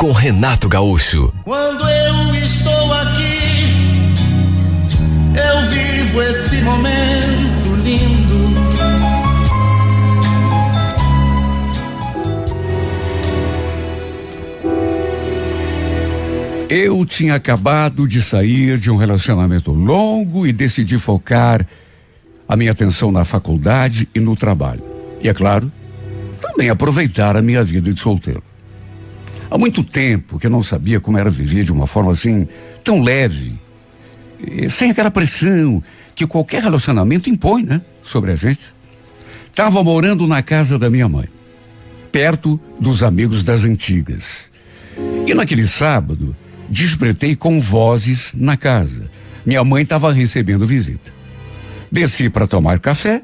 com Renato Gaúcho. Quando eu estou aqui, eu vivo esse momento lindo. Eu tinha acabado de sair de um relacionamento longo e decidi focar a minha atenção na faculdade e no trabalho. E é claro, também aproveitar a minha vida de solteiro. Há muito tempo que eu não sabia como era viver de uma forma assim, tão leve, sem aquela pressão que qualquer relacionamento impõe, né? Sobre a gente. Estava morando na casa da minha mãe, perto dos amigos das antigas. E naquele sábado, despretei com vozes na casa. Minha mãe estava recebendo visita. Desci para tomar café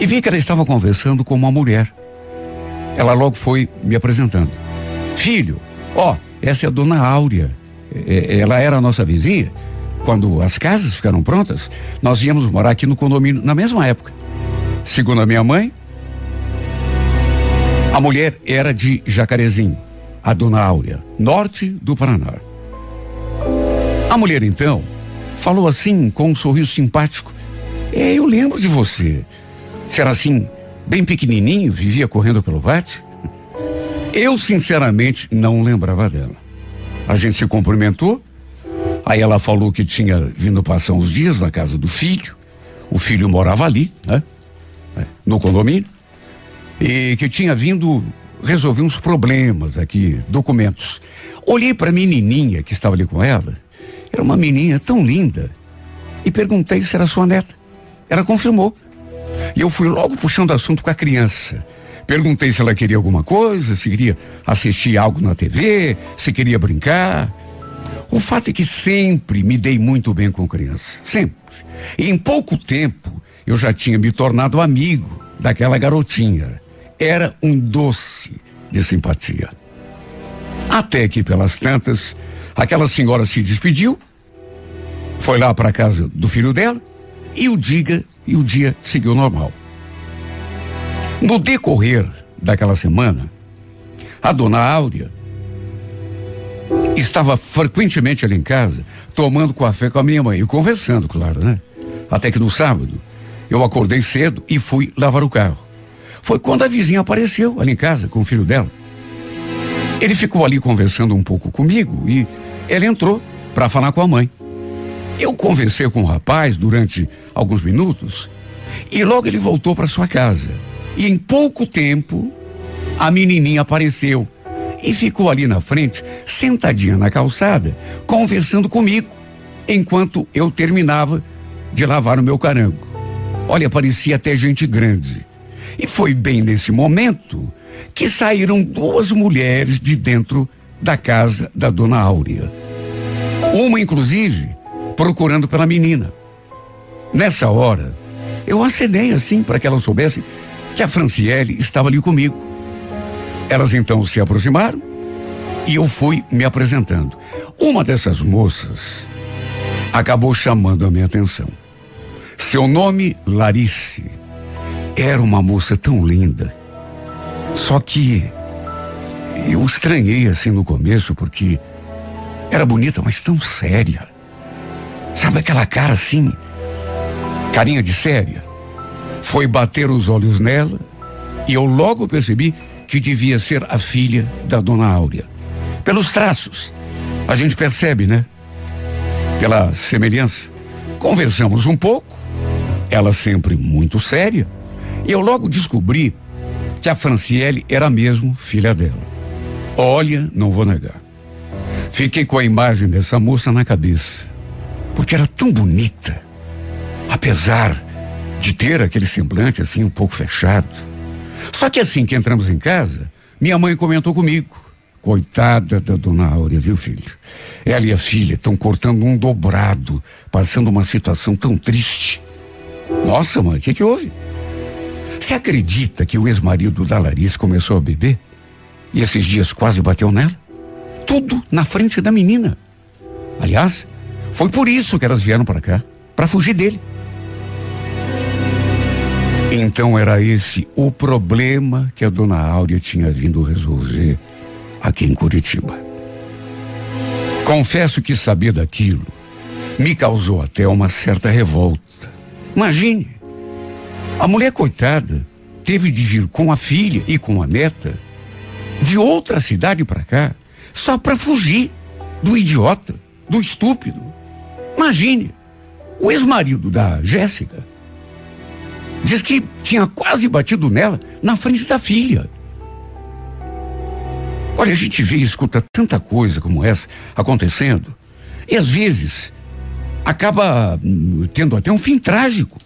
e vi que ela estava conversando com uma mulher. Ela logo foi me apresentando. Filho, ó, essa é a dona Áurea. É, é, ela era a nossa vizinha. Quando as casas ficaram prontas, nós íamos morar aqui no condomínio na mesma época. Segundo a minha mãe, a mulher era de Jacarezinho, a dona Áurea, norte do Paraná. A mulher então falou assim com um sorriso simpático é, eu lembro de você. Você era assim, bem pequenininho, vivia correndo pelo pátio? Eu, sinceramente, não lembrava dela. A gente se cumprimentou. Aí ela falou que tinha vindo passar uns dias na casa do filho. O filho morava ali, né? É, no condomínio. E que tinha vindo resolver uns problemas aqui, documentos. Olhei para a menininha que estava ali com ela. Era uma menina tão linda. E perguntei se era sua neta. Ela confirmou. E eu fui logo puxando assunto com a criança. Perguntei se ela queria alguma coisa, se queria assistir algo na TV, se queria brincar. O fato é que sempre me dei muito bem com criança. Sempre. E em pouco tempo eu já tinha me tornado amigo daquela garotinha. Era um doce de simpatia. Até que pelas tantas, aquela senhora se despediu, foi lá para casa do filho dela e o diga e o dia seguiu normal. No decorrer daquela semana, a dona Áurea estava frequentemente ali em casa, tomando café com a minha mãe e conversando, claro, né? Até que no sábado, eu acordei cedo e fui lavar o carro. Foi quando a vizinha apareceu ali em casa com o filho dela. Ele ficou ali conversando um pouco comigo e ela entrou para falar com a mãe. Eu conversei com o rapaz durante alguns minutos e logo ele voltou para sua casa. E em pouco tempo, a menininha apareceu e ficou ali na frente, sentadinha na calçada, conversando comigo, enquanto eu terminava de lavar o meu carango. Olha, parecia até gente grande. E foi bem nesse momento que saíram duas mulheres de dentro da casa da dona Áurea. Uma, inclusive, procurando pela menina. Nessa hora, eu acenei assim para que ela soubesse que a Franciele estava ali comigo. Elas então se aproximaram e eu fui me apresentando. Uma dessas moças acabou chamando a minha atenção. Seu nome, Larice. Era uma moça tão linda. Só que eu estranhei assim no começo porque era bonita, mas tão séria. Sabe aquela cara assim, carinha de séria? Foi bater os olhos nela e eu logo percebi que devia ser a filha da dona Áurea. Pelos traços, a gente percebe, né? Pela semelhança. Conversamos um pouco, ela sempre muito séria, e eu logo descobri que a Franciele era mesmo filha dela. Olha, não vou negar. Fiquei com a imagem dessa moça na cabeça porque era tão bonita, apesar de ter aquele semblante assim um pouco fechado. Só que assim que entramos em casa, minha mãe comentou comigo, Coitada da dona Áurea, viu, filho? Ela e a filha estão cortando um dobrado, passando uma situação tão triste. Nossa, mãe, o que, que houve? Você acredita que o ex-marido da Larissa começou a beber? E esses dias quase bateu nela? Tudo na frente da menina. Aliás, foi por isso que elas vieram para cá para fugir dele. Então era esse o problema que a dona Áurea tinha vindo resolver aqui em Curitiba. Confesso que saber daquilo me causou até uma certa revolta. Imagine, a mulher coitada teve de vir com a filha e com a neta de outra cidade para cá só para fugir do idiota, do estúpido. Imagine, o ex-marido da Jéssica diz que tinha quase batido nela na frente da filha. Olha, a gente vê e escuta tanta coisa como essa acontecendo, e às vezes acaba hum, tendo até um fim trágico.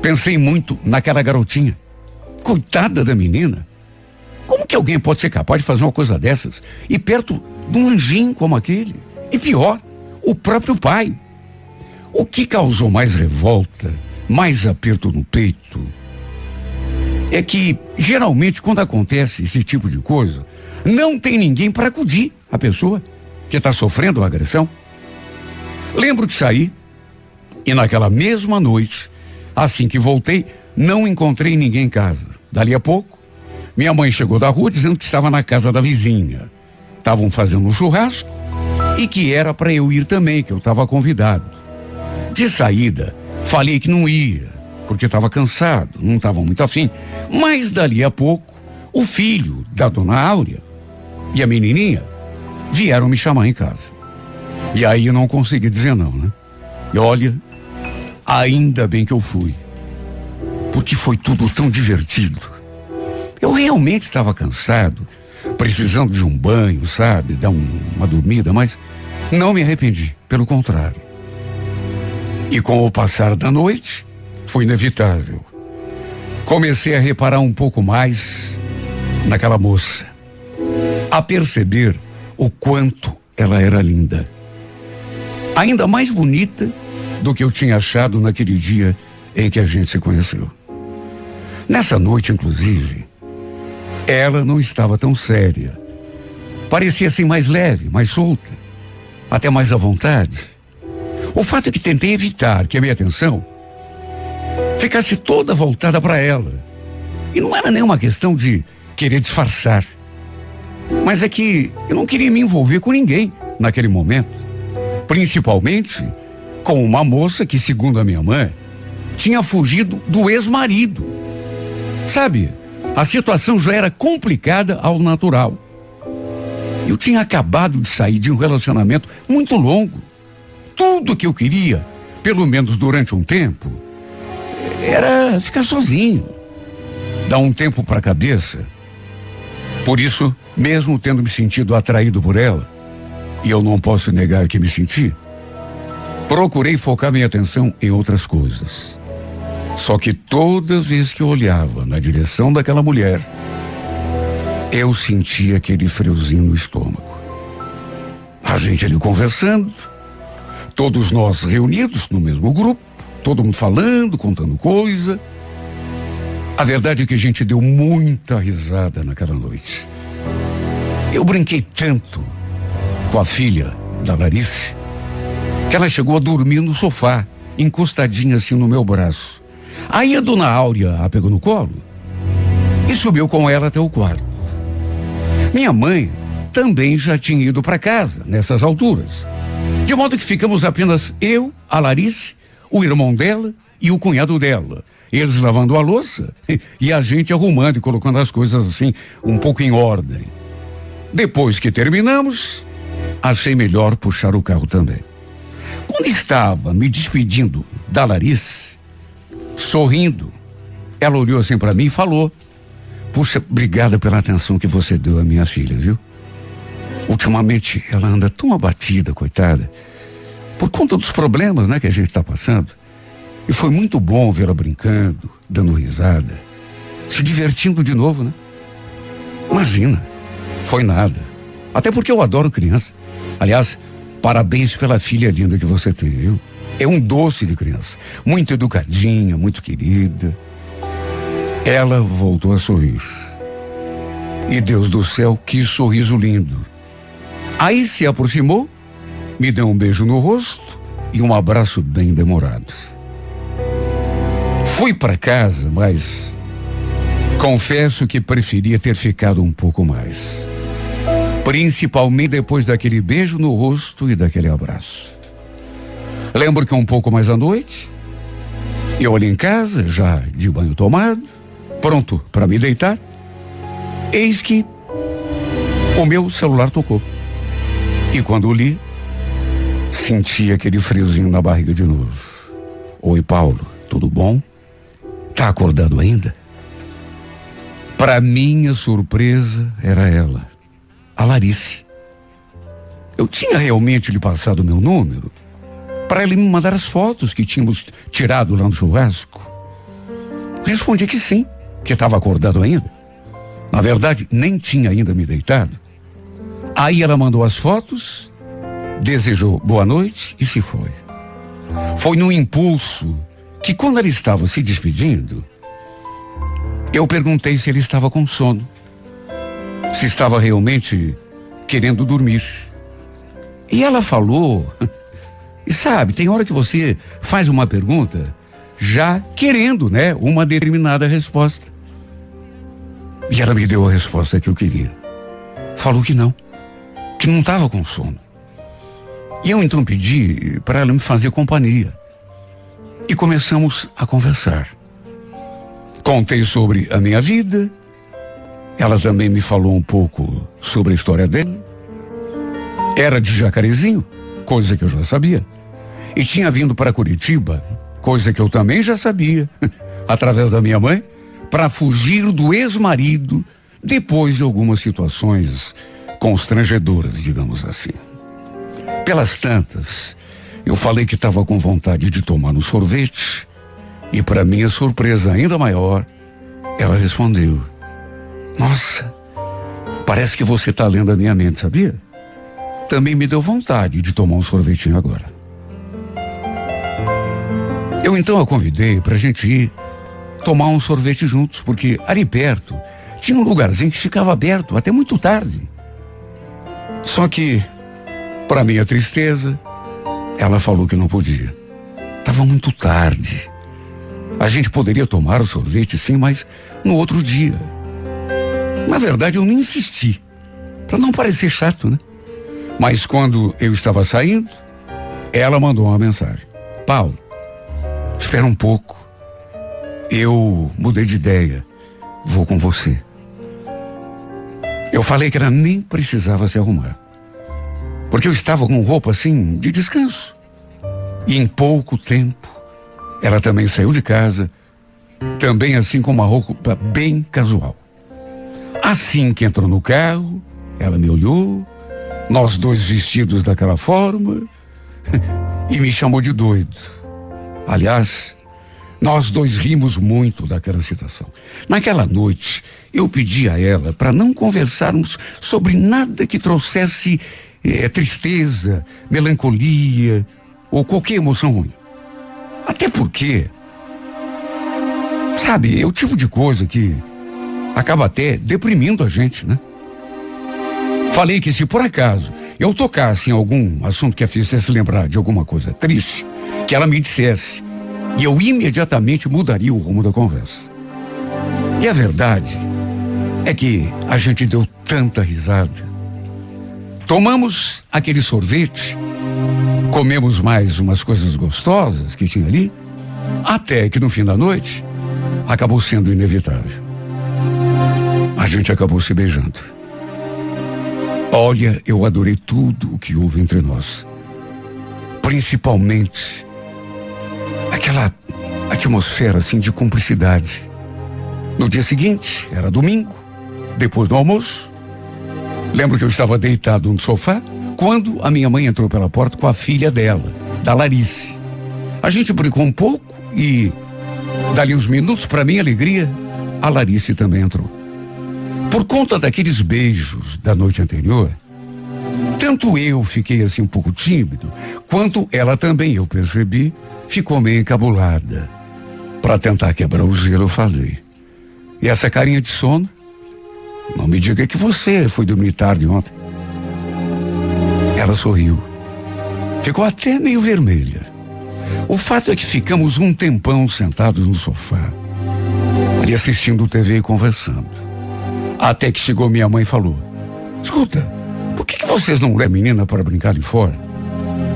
Pensei muito naquela garotinha. Coitada da menina. Como que alguém pode ser capaz de fazer uma coisa dessas? E perto de um anjinho como aquele? E pior, o próprio pai. O que causou mais revolta, mais aperto no peito, é que geralmente quando acontece esse tipo de coisa, não tem ninguém para acudir a pessoa que está sofrendo a agressão. Lembro que saí e naquela mesma noite, assim que voltei, não encontrei ninguém em casa. Dali a pouco, minha mãe chegou da rua dizendo que estava na casa da vizinha. Estavam fazendo um churrasco e que era para eu ir também, que eu estava convidado. De saída, falei que não ia, porque estava cansado, não estava muito afim. Mas dali a pouco, o filho da dona Áurea e a menininha vieram me chamar em casa. E aí eu não consegui dizer não, né? E olha, ainda bem que eu fui. Porque foi tudo tão divertido. Eu realmente estava cansado, precisando de um banho, sabe? Dar um, uma dormida, mas não me arrependi, pelo contrário. E com o passar da noite, foi inevitável. Comecei a reparar um pouco mais naquela moça, a perceber o quanto ela era linda. Ainda mais bonita do que eu tinha achado naquele dia em que a gente se conheceu. Nessa noite, inclusive, ela não estava tão séria. Parecia assim mais leve, mais solta, até mais à vontade. O fato é que tentei evitar que a minha atenção ficasse toda voltada para ela. E não era nenhuma questão de querer disfarçar. Mas é que eu não queria me envolver com ninguém naquele momento. Principalmente com uma moça que, segundo a minha mãe, tinha fugido do ex-marido. Sabe, a situação já era complicada ao natural. Eu tinha acabado de sair de um relacionamento muito longo. Tudo que eu queria, pelo menos durante um tempo, era ficar sozinho. Dar um tempo para a cabeça. Por isso, mesmo tendo me sentido atraído por ela, e eu não posso negar que me senti, procurei focar minha atenção em outras coisas. Só que todas as vezes que eu olhava na direção daquela mulher, eu sentia aquele friozinho no estômago. A gente ali conversando, todos nós reunidos no mesmo grupo, todo mundo falando, contando coisa. A verdade é que a gente deu muita risada naquela noite. Eu brinquei tanto com a filha da Larissa que ela chegou a dormir no sofá, encostadinha assim no meu braço. Aí a dona Áurea a pegou no colo e subiu com ela até o quarto. Minha mãe também já tinha ido para casa nessas alturas. De modo que ficamos apenas eu, a Larissa, o irmão dela e o cunhado dela. Eles lavando a louça e a gente arrumando e colocando as coisas assim um pouco em ordem. Depois que terminamos, achei melhor puxar o carro também. Quando estava me despedindo da Larissa, sorrindo, ela olhou assim para mim e falou: Puxa, obrigada pela atenção que você deu à minha filha, viu? Ultimamente ela anda tão abatida, coitada, por conta dos problemas, né, que a gente está passando. E foi muito bom vê-la brincando, dando risada, se divertindo de novo, né? Imagina, Foi nada. Até porque eu adoro criança. Aliás, parabéns pela filha linda que você tem, viu? É um doce de criança. Muito educadinha, muito querida. Ela voltou a sorrir. E Deus do céu, que sorriso lindo. Aí se aproximou, me deu um beijo no rosto e um abraço bem demorado. Fui para casa, mas confesso que preferia ter ficado um pouco mais. Principalmente depois daquele beijo no rosto e daquele abraço. Lembro que um pouco mais à noite, eu ali em casa, já de banho tomado, pronto para me deitar, eis que o meu celular tocou. E quando li, senti aquele friozinho na barriga de novo. Oi, Paulo, tudo bom? Tá acordado ainda? Para minha surpresa, era ela, a Larice. Eu tinha realmente lhe passado meu número para ele me mandar as fotos que tínhamos tirado lá no churrasco. Respondi que sim, que estava acordado ainda. Na verdade, nem tinha ainda me deitado. Aí ela mandou as fotos, desejou boa noite e se foi. Foi no impulso que, quando ela estava se despedindo, eu perguntei se ele estava com sono, se estava realmente querendo dormir. E ela falou e sabe, tem hora que você faz uma pergunta já querendo, né, uma determinada resposta. E ela me deu a resposta que eu queria. Falou que não, que não estava com sono. E eu então pedi para ela me fazer companhia. E começamos a conversar. Contei sobre a minha vida. Ela também me falou um pouco sobre a história dele. Era de Jacarezinho, coisa que eu já sabia e tinha vindo para Curitiba, coisa que eu também já sabia, através da minha mãe, para fugir do ex-marido depois de algumas situações constrangedoras, digamos assim. Pelas tantas, eu falei que estava com vontade de tomar um sorvete e, para minha surpresa ainda maior, ela respondeu: Nossa, parece que você está lendo a minha mente, sabia? Também me deu vontade de tomar um sorvetinho agora. Eu então a convidei para a gente ir tomar um sorvete juntos, porque ali perto tinha um lugarzinho que ficava aberto até muito tarde. Só que, para minha tristeza, ela falou que não podia. Tava muito tarde. A gente poderia tomar o sorvete sim, mas no outro dia. Na verdade, eu nem insisti, para não parecer chato, né? Mas quando eu estava saindo, ela mandou uma mensagem: Paulo, Espera um pouco. Eu mudei de ideia. Vou com você. Eu falei que ela nem precisava se arrumar. Porque eu estava com roupa assim de descanso. E em pouco tempo, ela também saiu de casa, também assim com uma roupa bem casual. Assim que entrou no carro, ela me olhou, nós dois vestidos daquela forma, e me chamou de doido. Aliás, nós dois rimos muito daquela situação. Naquela noite, eu pedi a ela para não conversarmos sobre nada que trouxesse eh, tristeza, melancolia ou qualquer emoção ruim. Até porque, sabe, é o tipo de coisa que acaba até deprimindo a gente, né? Falei que se por acaso eu tocasse em algum assunto que a fizesse lembrar de alguma coisa triste, que ela me dissesse. E eu imediatamente mudaria o rumo da conversa. E a verdade é que a gente deu tanta risada. Tomamos aquele sorvete, comemos mais umas coisas gostosas que tinha ali, até que no fim da noite acabou sendo inevitável. A gente acabou se beijando. Olha, eu adorei tudo o que houve entre nós. Principalmente aquela atmosfera assim de cumplicidade. No dia seguinte, era domingo, depois do almoço. Lembro que eu estava deitado no sofá quando a minha mãe entrou pela porta com a filha dela, da Larice. A gente brincou um pouco e, dali uns minutos, para minha alegria, a Larice também entrou. Por conta daqueles beijos da noite anterior, tanto eu fiquei assim um pouco tímido, quanto ela também, eu percebi, ficou meio encabulada. Para tentar quebrar o gelo, eu falei. E essa carinha de sono? Não me diga que você foi dormir tarde ontem. Ela sorriu. Ficou até meio vermelha. O fato é que ficamos um tempão sentados no sofá, ali assistindo TV e conversando. Até que chegou minha mãe e falou: Escuta, por que, que vocês não levam menina para brincar ali fora?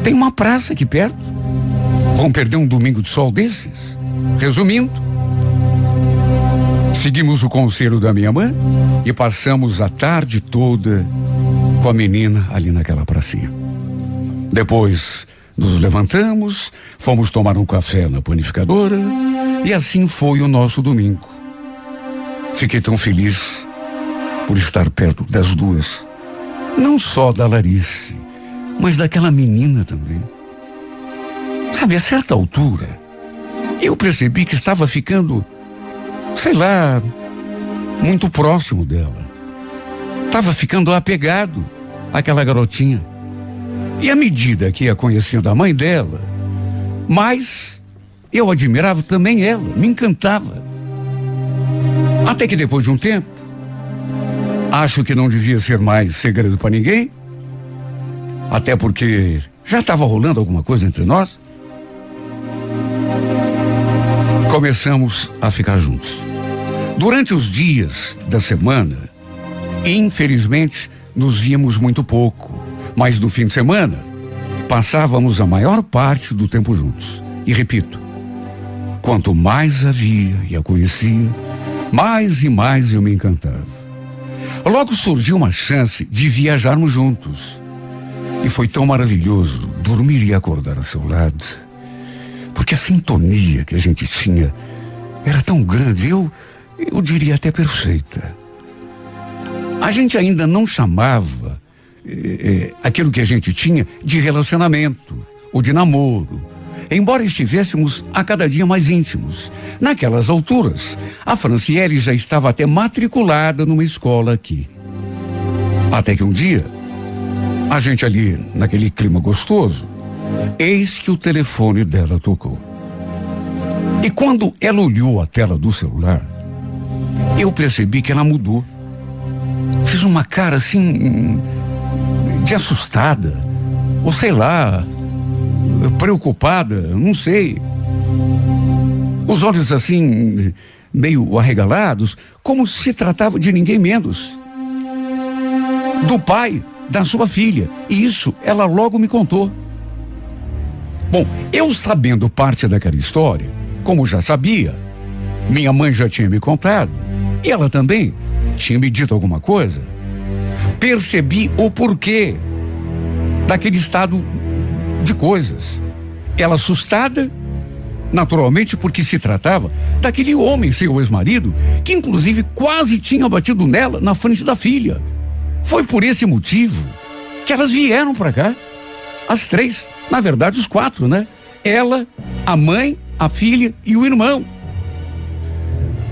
Tem uma praça aqui perto. Vão perder um domingo de sol desses? Resumindo, seguimos o conselho da minha mãe e passamos a tarde toda com a menina ali naquela pracinha. Depois nos levantamos, fomos tomar um café na panificadora e assim foi o nosso domingo. Fiquei tão feliz por estar perto das duas. Não só da Larice, mas daquela menina também. Sabe, a certa altura, eu percebi que estava ficando, sei lá, muito próximo dela. Estava ficando apegado àquela garotinha. E à medida que ia conhecendo a mãe dela, mais eu admirava também ela, me encantava. Até que depois de um tempo, acho que não devia ser mais segredo para ninguém, até porque já estava rolando alguma coisa entre nós. Começamos a ficar juntos. Durante os dias da semana, infelizmente, nos víamos muito pouco, mas no fim de semana, passávamos a maior parte do tempo juntos. E repito, quanto mais a via e a conhecia, mais e mais eu me encantava. Logo surgiu uma chance de viajarmos juntos. E foi tão maravilhoso dormir e acordar a seu lado. Porque a sintonia que a gente tinha era tão grande, eu, eu diria até perfeita. A gente ainda não chamava eh, eh, aquilo que a gente tinha de relacionamento ou de namoro, embora estivéssemos a cada dia mais íntimos. Naquelas alturas, a Franciele já estava até matriculada numa escola aqui. Até que um dia, a gente ali, naquele clima gostoso, eis que o telefone dela tocou. E quando ela olhou a tela do celular, eu percebi que ela mudou. Fez uma cara assim, de assustada, ou sei lá, preocupada, não sei. Os olhos assim, meio arregalados, como se tratava de ninguém menos. Do pai da sua filha. E isso ela logo me contou. Bom, eu sabendo parte daquela história, como já sabia, minha mãe já tinha me contado, e ela também tinha me dito alguma coisa, percebi o porquê daquele estado de coisas. Ela assustada, naturalmente porque se tratava daquele homem, seu ex-marido, que inclusive quase tinha batido nela na frente da filha. Foi por esse motivo que elas vieram para cá, as três, na verdade os quatro, né? Ela, a mãe, a filha e o irmão.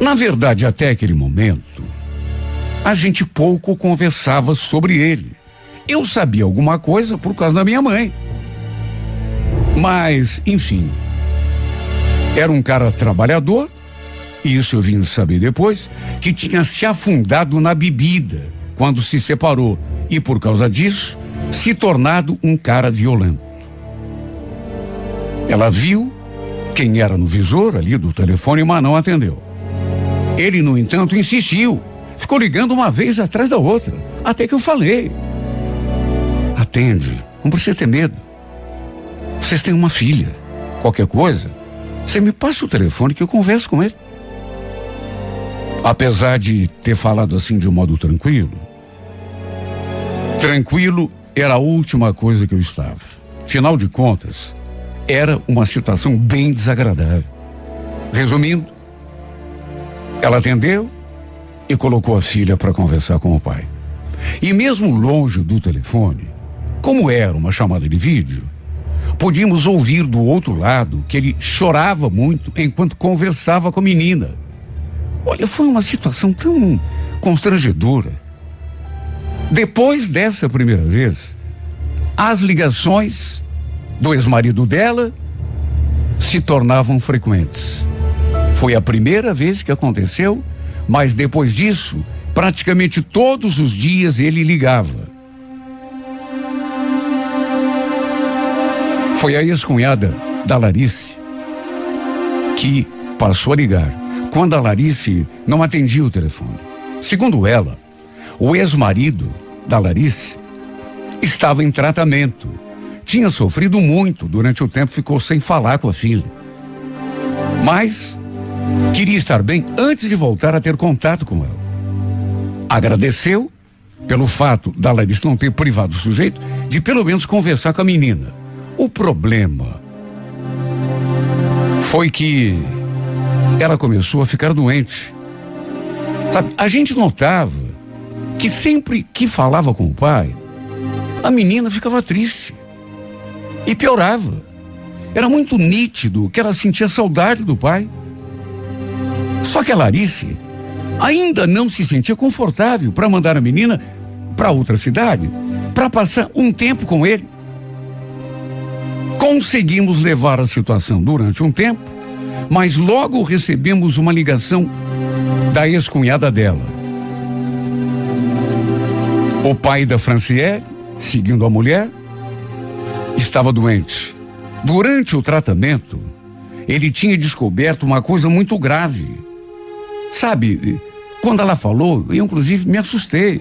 Na verdade, até aquele momento, a gente pouco conversava sobre ele. Eu sabia alguma coisa por causa da minha mãe. Mas, enfim, era um cara trabalhador, e isso eu vim saber depois, que tinha se afundado na bebida quando se separou e, por causa disso, se tornado um cara violento. Ela viu quem era no visor ali do telefone, mas não atendeu. Ele, no entanto, insistiu. Ficou ligando uma vez atrás da outra, até que eu falei. Atende, não precisa ter medo. Vocês têm uma filha. Qualquer coisa, você me passa o telefone que eu converso com ele. Apesar de ter falado assim de um modo tranquilo, tranquilo era a última coisa que eu estava. Afinal de contas, era uma situação bem desagradável. Resumindo, ela atendeu e colocou a filha para conversar com o pai. E mesmo longe do telefone, como era uma chamada de vídeo, podíamos ouvir do outro lado que ele chorava muito enquanto conversava com a menina. Olha, foi uma situação tão constrangedora. Depois dessa primeira vez, as ligações do ex-marido dela se tornavam frequentes. Foi a primeira vez que aconteceu, mas depois disso, praticamente todos os dias ele ligava. Foi a ex-cunhada da Larice que passou a ligar quando a Larice não atendia o telefone. Segundo ela, o ex-marido da Larice estava em tratamento. Tinha sofrido muito durante o tempo, ficou sem falar com a filha. Mas queria estar bem antes de voltar a ter contato com ela. Agradeceu pelo fato da Larissa não ter privado o sujeito de pelo menos conversar com a menina. O problema foi que ela começou a ficar doente. Sabe, a gente notava que sempre que falava com o pai, a menina ficava triste e piorava. Era muito nítido que ela sentia saudade do pai. Só que a Larice ainda não se sentia confortável para mandar a menina para outra cidade, para passar um tempo com ele. Conseguimos levar a situação durante um tempo, mas logo recebemos uma ligação da ex-cunhada dela. O pai da Franciele, seguindo a mulher, estava doente. Durante o tratamento, ele tinha descoberto uma coisa muito grave. Sabe, quando ela falou, eu inclusive me assustei.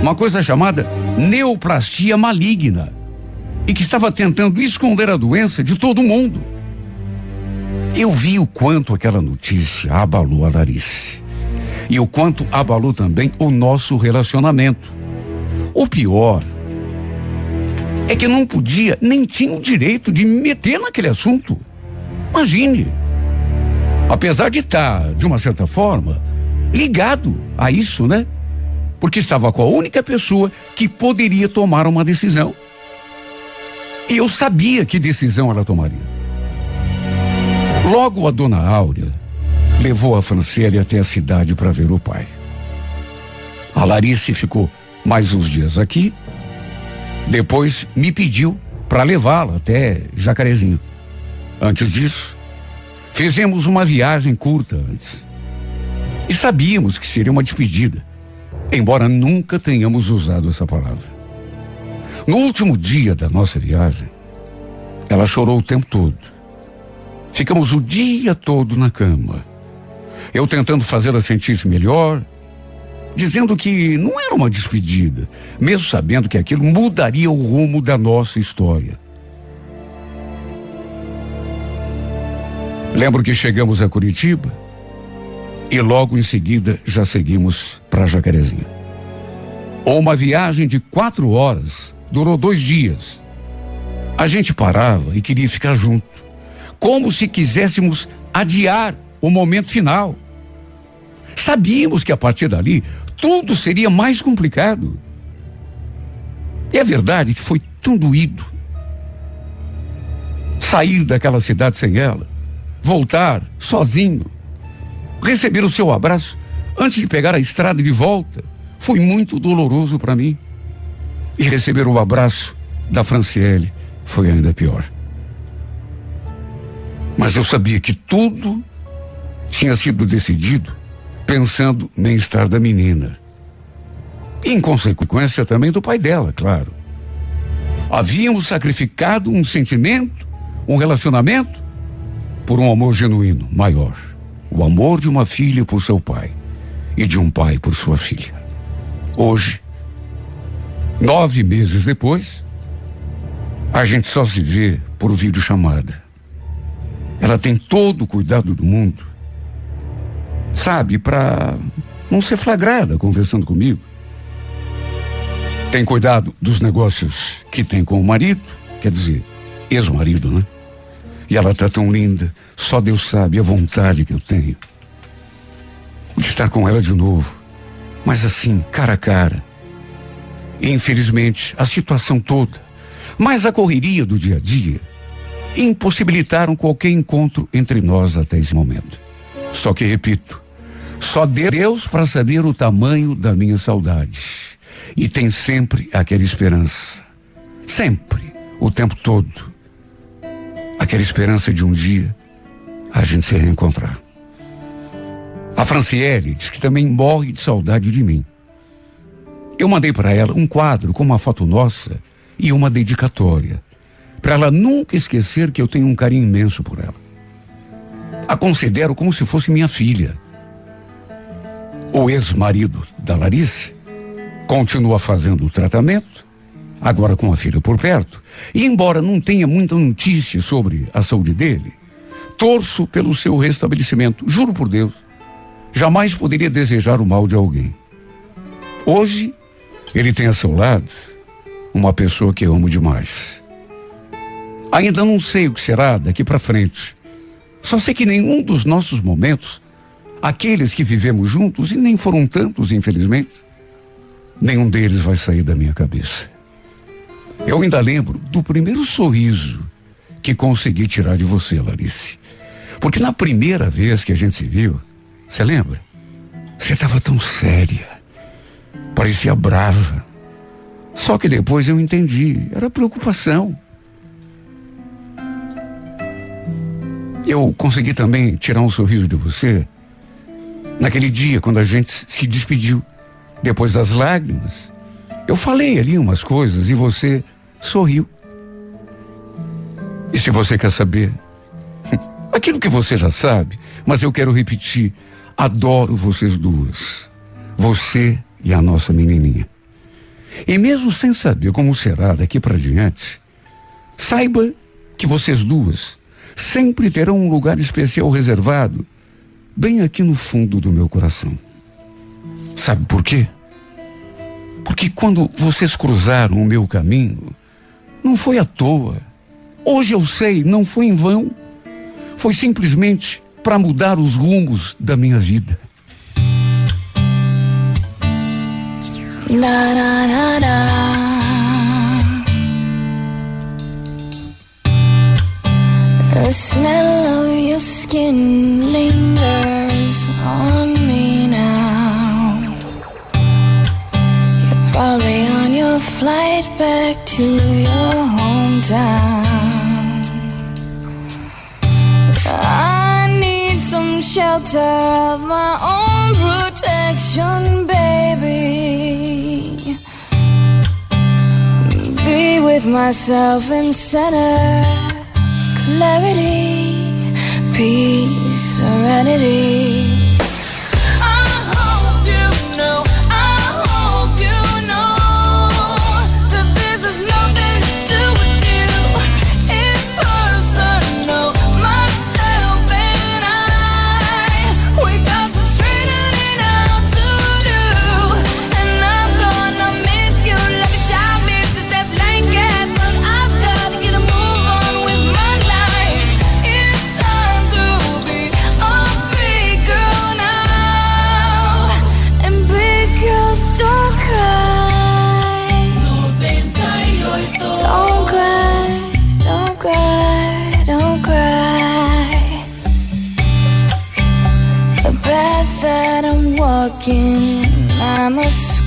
Uma coisa chamada neoplastia maligna. E que estava tentando esconder a doença de todo mundo. Eu vi o quanto aquela notícia abalou a Larice. E o quanto abalou também o nosso relacionamento. O pior é que não podia, nem tinha o direito de me meter naquele assunto. Imagine. Apesar de estar, de uma certa forma, ligado a isso, né? Porque estava com a única pessoa que poderia tomar uma decisão. E eu sabia que decisão ela tomaria. Logo a dona Áurea levou a Franciele até a cidade para ver o pai. A Larice ficou mais uns dias aqui. Depois me pediu para levá-la até Jacarezinho. Antes disso, fizemos uma viagem curta antes. E sabíamos que seria uma despedida, embora nunca tenhamos usado essa palavra. No último dia da nossa viagem, ela chorou o tempo todo. Ficamos o dia todo na cama. Eu tentando fazê-la sentir-se melhor, dizendo que não era uma despedida, mesmo sabendo que aquilo mudaria o rumo da nossa história. Lembro que chegamos a Curitiba e logo em seguida já seguimos para Jacarezinho. Uma viagem de quatro horas durou dois dias. A gente parava e queria ficar junto como se quiséssemos adiar o momento final. Sabíamos que a partir dali tudo seria mais complicado. E é verdade que foi tão doído sair daquela cidade sem ela, voltar sozinho, receber o seu abraço antes de pegar a estrada de volta. Foi muito doloroso para mim. E receber o abraço da Franciele foi ainda pior. Mas eu sabia que tudo tinha sido decidido pensando no bem-estar da menina. E, em consequência também do pai dela, claro. Havíamos sacrificado um sentimento, um relacionamento, por um amor genuíno, maior. O amor de uma filha por seu pai e de um pai por sua filha. Hoje, nove meses depois, a gente só se vê por vídeo chamada. Ela tem todo o cuidado do mundo. Sabe, para não ser flagrada conversando comigo. Tem cuidado dos negócios que tem com o marido, quer dizer, ex-marido, né? E ela tá tão linda, só Deus sabe a vontade que eu tenho de estar com ela de novo. Mas assim, cara a cara. Infelizmente, a situação toda, mas a correria do dia a dia, impossibilitaram qualquer encontro entre nós até esse momento. Só que, repito, Só Deus para saber o tamanho da minha saudade. E tem sempre aquela esperança. Sempre, o tempo todo. Aquela esperança de um dia a gente se reencontrar. A Franciele diz que também morre de saudade de mim. Eu mandei para ela um quadro com uma foto nossa e uma dedicatória, para ela nunca esquecer que eu tenho um carinho imenso por ela. A considero como se fosse minha filha. O ex-marido da Larissa continua fazendo o tratamento, agora com a filha por perto, e embora não tenha muita notícia sobre a saúde dele, torço pelo seu restabelecimento, juro por Deus. Jamais poderia desejar o mal de alguém. Hoje, ele tem a seu lado uma pessoa que amo demais. Ainda não sei o que será daqui para frente. Só sei que nenhum dos nossos momentos, aqueles que vivemos juntos, e nem foram tantos, infelizmente, nenhum deles vai sair da minha cabeça. Eu ainda lembro do primeiro sorriso que consegui tirar de você, Larice. Porque na primeira vez que a gente se viu, você lembra? Você estava tão séria, parecia brava. Só que depois eu entendi, era preocupação. Eu consegui também tirar um sorriso de você naquele dia quando a gente se despediu, depois das lágrimas. Eu falei ali umas coisas e você sorriu. E se você quer saber, aquilo que você já sabe, mas eu quero repetir, adoro vocês duas. Você e a nossa menininha. E mesmo sem saber como será daqui para diante, saiba que vocês duas sempre terão um lugar especial reservado bem aqui no fundo do meu coração. Sabe por quê? Porque quando vocês cruzaram o meu caminho, não foi à toa. Hoje eu sei, não foi em vão. Foi simplesmente para mudar os rumos da minha vida. Na, na, na. The smell of your skin lingers on me now. You're probably your flight back to your hometown. I need some shelter of my own protection, baby. Be with myself and center clarity, peace, serenity.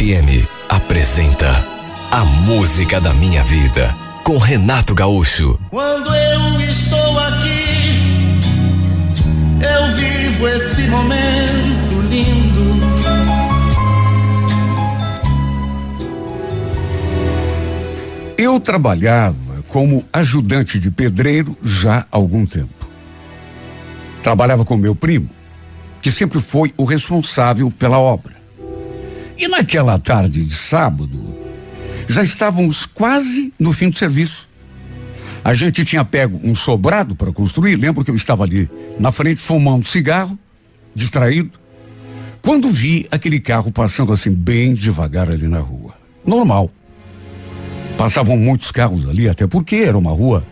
FM apresenta A Música da Minha Vida com Renato Gaúcho. Quando eu estou aqui, eu vivo esse momento lindo. Eu trabalhava como ajudante de pedreiro já há algum tempo. Trabalhava com meu primo, que sempre foi o responsável pela obra. E naquela tarde de sábado, já estávamos quase no fim do serviço. A gente tinha pego um sobrado para construir, lembro que eu estava ali na frente fumando cigarro, distraído, quando vi aquele carro passando assim bem devagar ali na rua. Normal. Passavam muitos carros ali, até porque era uma rua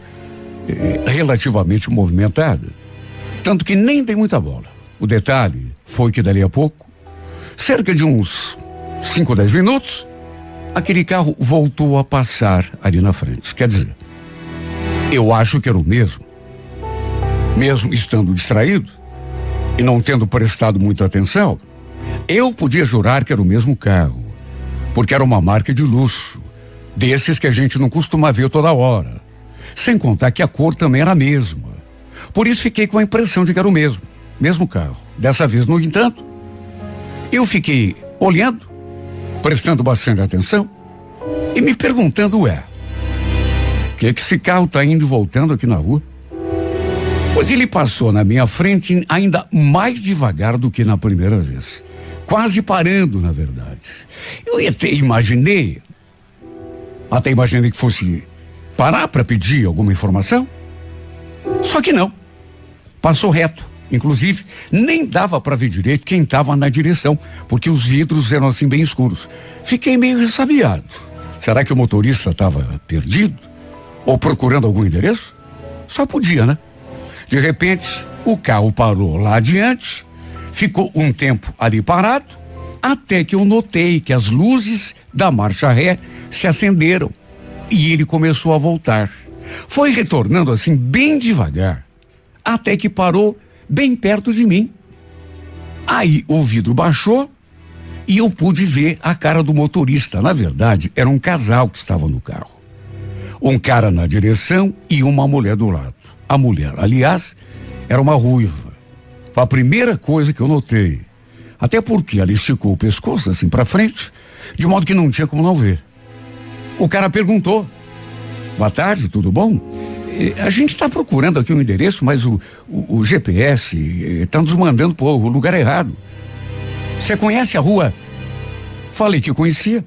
eh, relativamente movimentada. Tanto que nem dei muita bola. O detalhe foi que dali a pouco, cerca de uns 5 ou 10 minutos, aquele carro voltou a passar ali na frente. Quer dizer, eu acho que era o mesmo. Mesmo estando distraído e não tendo prestado muita atenção, eu podia jurar que era o mesmo carro, porque era uma marca de luxo, desses que a gente não costuma ver toda hora. Sem contar que a cor também era a mesma. Por isso fiquei com a impressão de que era o mesmo, mesmo carro. Dessa vez, no entanto, eu fiquei olhando, prestando bastante atenção e me perguntando, ué, o que é que esse carro está indo e voltando aqui na rua? Pois ele passou na minha frente ainda mais devagar do que na primeira vez. Quase parando, na verdade. Eu até imaginei, até imaginei que fosse parar para pedir alguma informação. Só que não. Passou reto. Inclusive, nem dava para ver direito quem estava na direção, porque os vidros eram assim bem escuros. Fiquei meio ressabiado. Será que o motorista estava perdido? Ou procurando algum endereço? Só podia, né? De repente, o carro parou lá adiante, ficou um tempo ali parado, até que eu notei que as luzes da marcha ré se acenderam e ele começou a voltar. Foi retornando assim bem devagar, até que parou bem perto de mim. Aí o vidro baixou e eu pude ver a cara do motorista. Na verdade, era um casal que estava no carro. Um cara na direção e uma mulher do lado. A mulher, aliás, era uma ruiva. Foi a primeira coisa que eu notei. Até porque ela esticou o pescoço assim para frente, de modo que não tinha como não ver. O cara perguntou: Boa tarde, tudo bom? A gente está procurando aqui um endereço, mas o, o, o GPS está nos mandando para o lugar errado. Você conhece a rua? Falei que conhecia.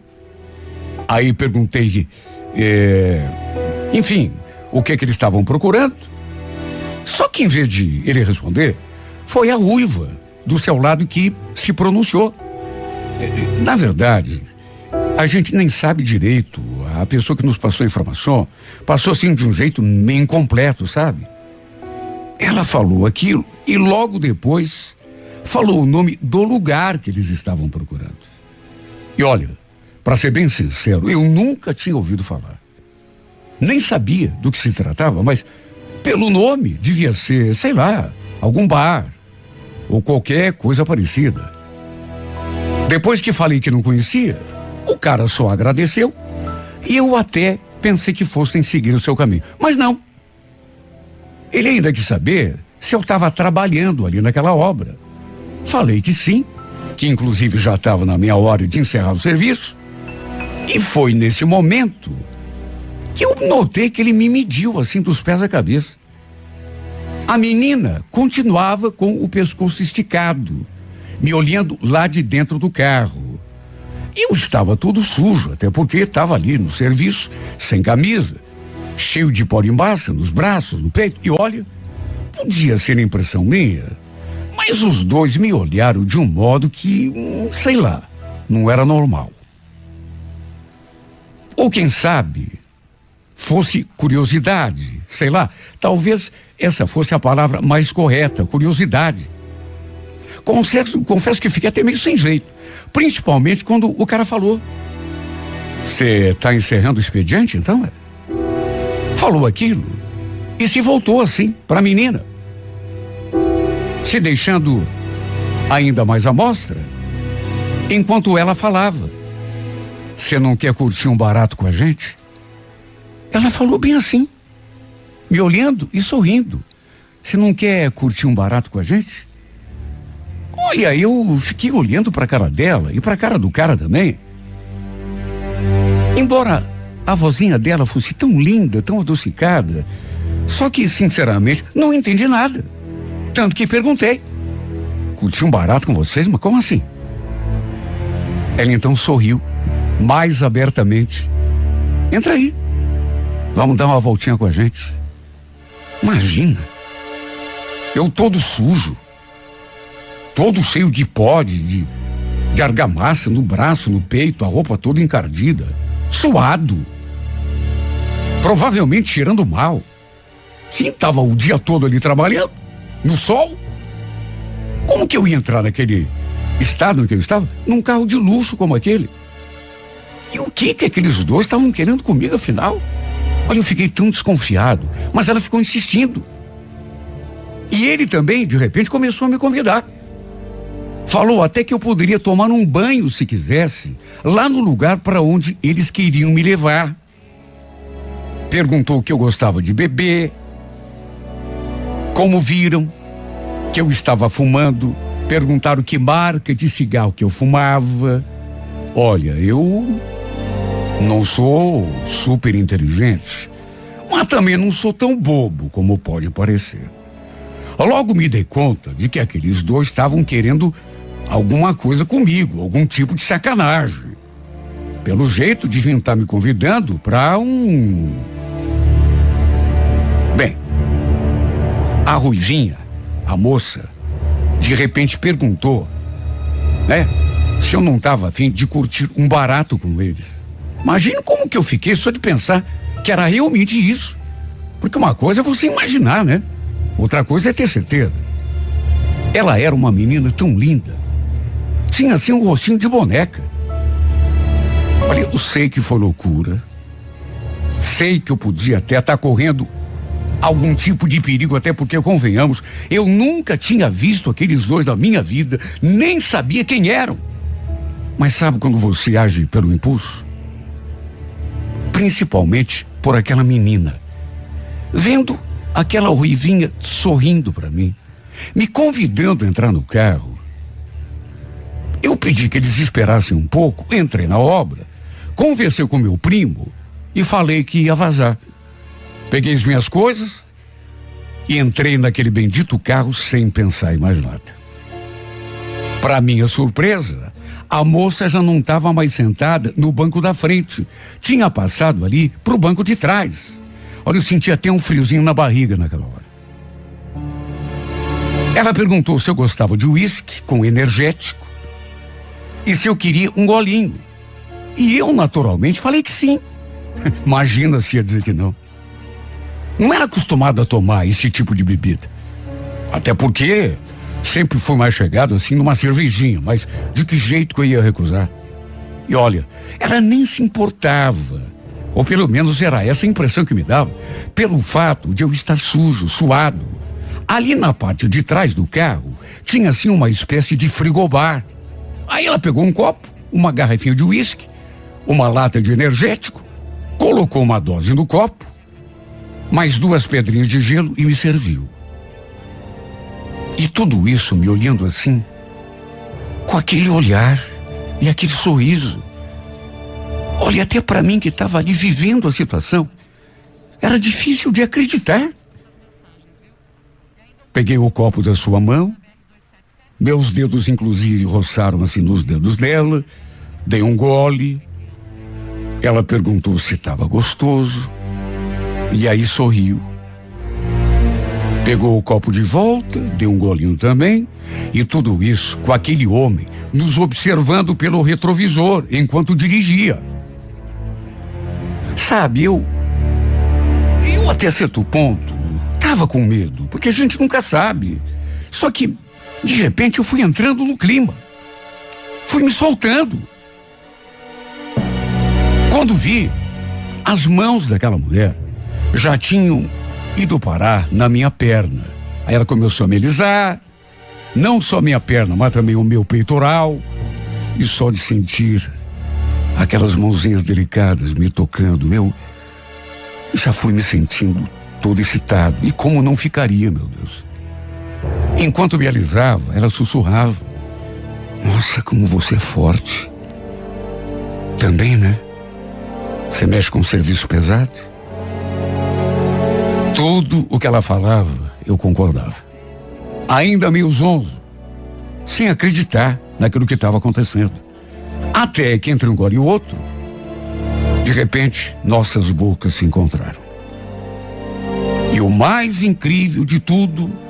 Aí perguntei, é, enfim, o que que eles estavam procurando. Só que em vez de ele responder, foi a ruiva do seu lado que se pronunciou. É, na verdade, a gente nem sabe direito. A pessoa que nos passou a informação passou assim de um jeito meio incompleto, sabe? Ela falou aquilo e logo depois falou o nome do lugar que eles estavam procurando. E olha, para ser bem sincero, eu nunca tinha ouvido falar. Nem sabia do que se tratava, mas pelo nome devia ser, sei lá, algum bar ou qualquer coisa parecida. Depois que falei que não conhecia, o cara só agradeceu e eu até pensei que fossem seguir o seu caminho. Mas não. Ele ainda quis saber se eu estava trabalhando ali naquela obra. Falei que sim, que inclusive já estava na minha hora de encerrar o serviço. E foi nesse momento que eu notei que ele me mediu assim dos pés à cabeça. A menina continuava com o pescoço esticado, me olhando lá de dentro do carro. Eu estava todo sujo, até porque estava ali no serviço, sem camisa, cheio de pó massa nos braços, no peito. E olha, podia ser impressão minha, mas os dois me olharam de um modo que, hum, sei lá, não era normal. Ou quem sabe, fosse curiosidade, sei lá, talvez essa fosse a palavra mais correta, curiosidade. Confesso, confesso que fiquei até meio sem jeito, principalmente quando o cara falou. Você está encerrando o expediente, então? Falou aquilo e se voltou assim para a menina, se deixando ainda mais à mostra, enquanto ela falava. Você não quer curtir um barato com a gente? Ela falou bem assim, me olhando e sorrindo. Você não quer curtir um barato com a gente? Olha, eu fiquei olhando para a cara dela e para a cara do cara também. Embora a vozinha dela fosse tão linda, tão adocicada, só que, sinceramente, não entendi nada. Tanto que perguntei: curti um barato com vocês, mas como assim? Ela então sorriu, mais abertamente. Entra aí. Vamos dar uma voltinha com a gente. Imagina. Eu todo sujo. Todo cheio de pó, de, de argamassa no braço, no peito, a roupa toda encardida. Suado. Provavelmente cheirando mal. Sim, estava o dia todo ali trabalhando, no sol. Como que eu ia entrar naquele estado em que eu estava? Num carro de luxo como aquele. E o que que aqueles dois estavam querendo comigo afinal? Olha, eu fiquei tão desconfiado, mas ela ficou insistindo. E ele também, de repente, começou a me convidar. Falou até que eu poderia tomar um banho se quisesse, lá no lugar para onde eles queriam me levar. Perguntou que eu gostava de beber, como viram que eu estava fumando, perguntaram que marca de cigarro que eu fumava. Olha, eu não sou super inteligente, mas também não sou tão bobo como pode parecer. Logo me dei conta de que aqueles dois estavam querendo alguma coisa comigo, algum tipo de sacanagem. Pelo jeito, deviam estar me convidando para um. Bem, a Ruivinha, a moça, de repente perguntou, né? Se eu não estava afim de curtir um barato com eles. Imagina como que eu fiquei só de pensar que era realmente isso. Porque uma coisa é você imaginar, né? Outra coisa é ter certeza. Ela era uma menina tão linda. Tinha assim um rostinho de boneca. Olha, eu sei que foi loucura. Sei que eu podia até estar tá correndo algum tipo de perigo, até porque, convenhamos, eu nunca tinha visto aqueles dois na minha vida, nem sabia quem eram. Mas sabe quando você age pelo impulso? principalmente por aquela menina. Vendo aquela ruivinha sorrindo para mim, me convidando a entrar no carro. Eu pedi que eles esperassem um pouco, entrei na obra, conversei com meu primo e falei que ia vazar. Peguei as minhas coisas e entrei naquele bendito carro sem pensar em mais nada. Para minha surpresa, a moça já não estava mais sentada no banco da frente. Tinha passado ali para o banco de trás. Olha, eu senti até um friozinho na barriga naquela hora. Ela perguntou se eu gostava de uísque com energético e se eu queria um golinho. E eu, naturalmente, falei que sim. Imagina se ia dizer que não. Não era acostumado a tomar esse tipo de bebida. Até porque Sempre fui mais chegado assim numa cervejinha, mas de que jeito que eu ia recusar? E olha, ela nem se importava, ou pelo menos era essa a impressão que me dava, pelo fato de eu estar sujo, suado. Ali na parte de trás do carro tinha assim uma espécie de frigobar. Aí ela pegou um copo, uma garrafinha de uísque, uma lata de energético, colocou uma dose no copo, mais duas pedrinhas de gelo e me serviu. E tudo isso me olhando assim, com aquele olhar e aquele sorriso. Olha, até para mim que estava ali vivendo a situação, era difícil de acreditar. Peguei o copo da sua mão, meus dedos inclusive roçaram assim nos dedos dela, dei um gole. Ela perguntou se estava gostoso e aí sorriu. Pegou o copo de volta, deu um golinho também, e tudo isso com aquele homem nos observando pelo retrovisor enquanto dirigia. Sabe, eu. Eu até certo ponto tava com medo, porque a gente nunca sabe. Só que, de repente, eu fui entrando no clima. Fui me soltando. Quando vi, as mãos daquela mulher já tinham ido parar na minha perna. Aí ela começou a me alisar, não só minha perna, mas também o meu peitoral. E só de sentir aquelas mãozinhas delicadas me tocando, eu já fui me sentindo todo excitado. E como não ficaria, meu Deus? Enquanto me alisava, ela sussurrava: Nossa, como você é forte. Também, né? Você mexe com serviço pesado? Tudo o que ela falava, eu concordava. Ainda meio zonzo, sem acreditar naquilo que estava acontecendo. Até que entre um gole e o outro, de repente, nossas bocas se encontraram. E o mais incrível de tudo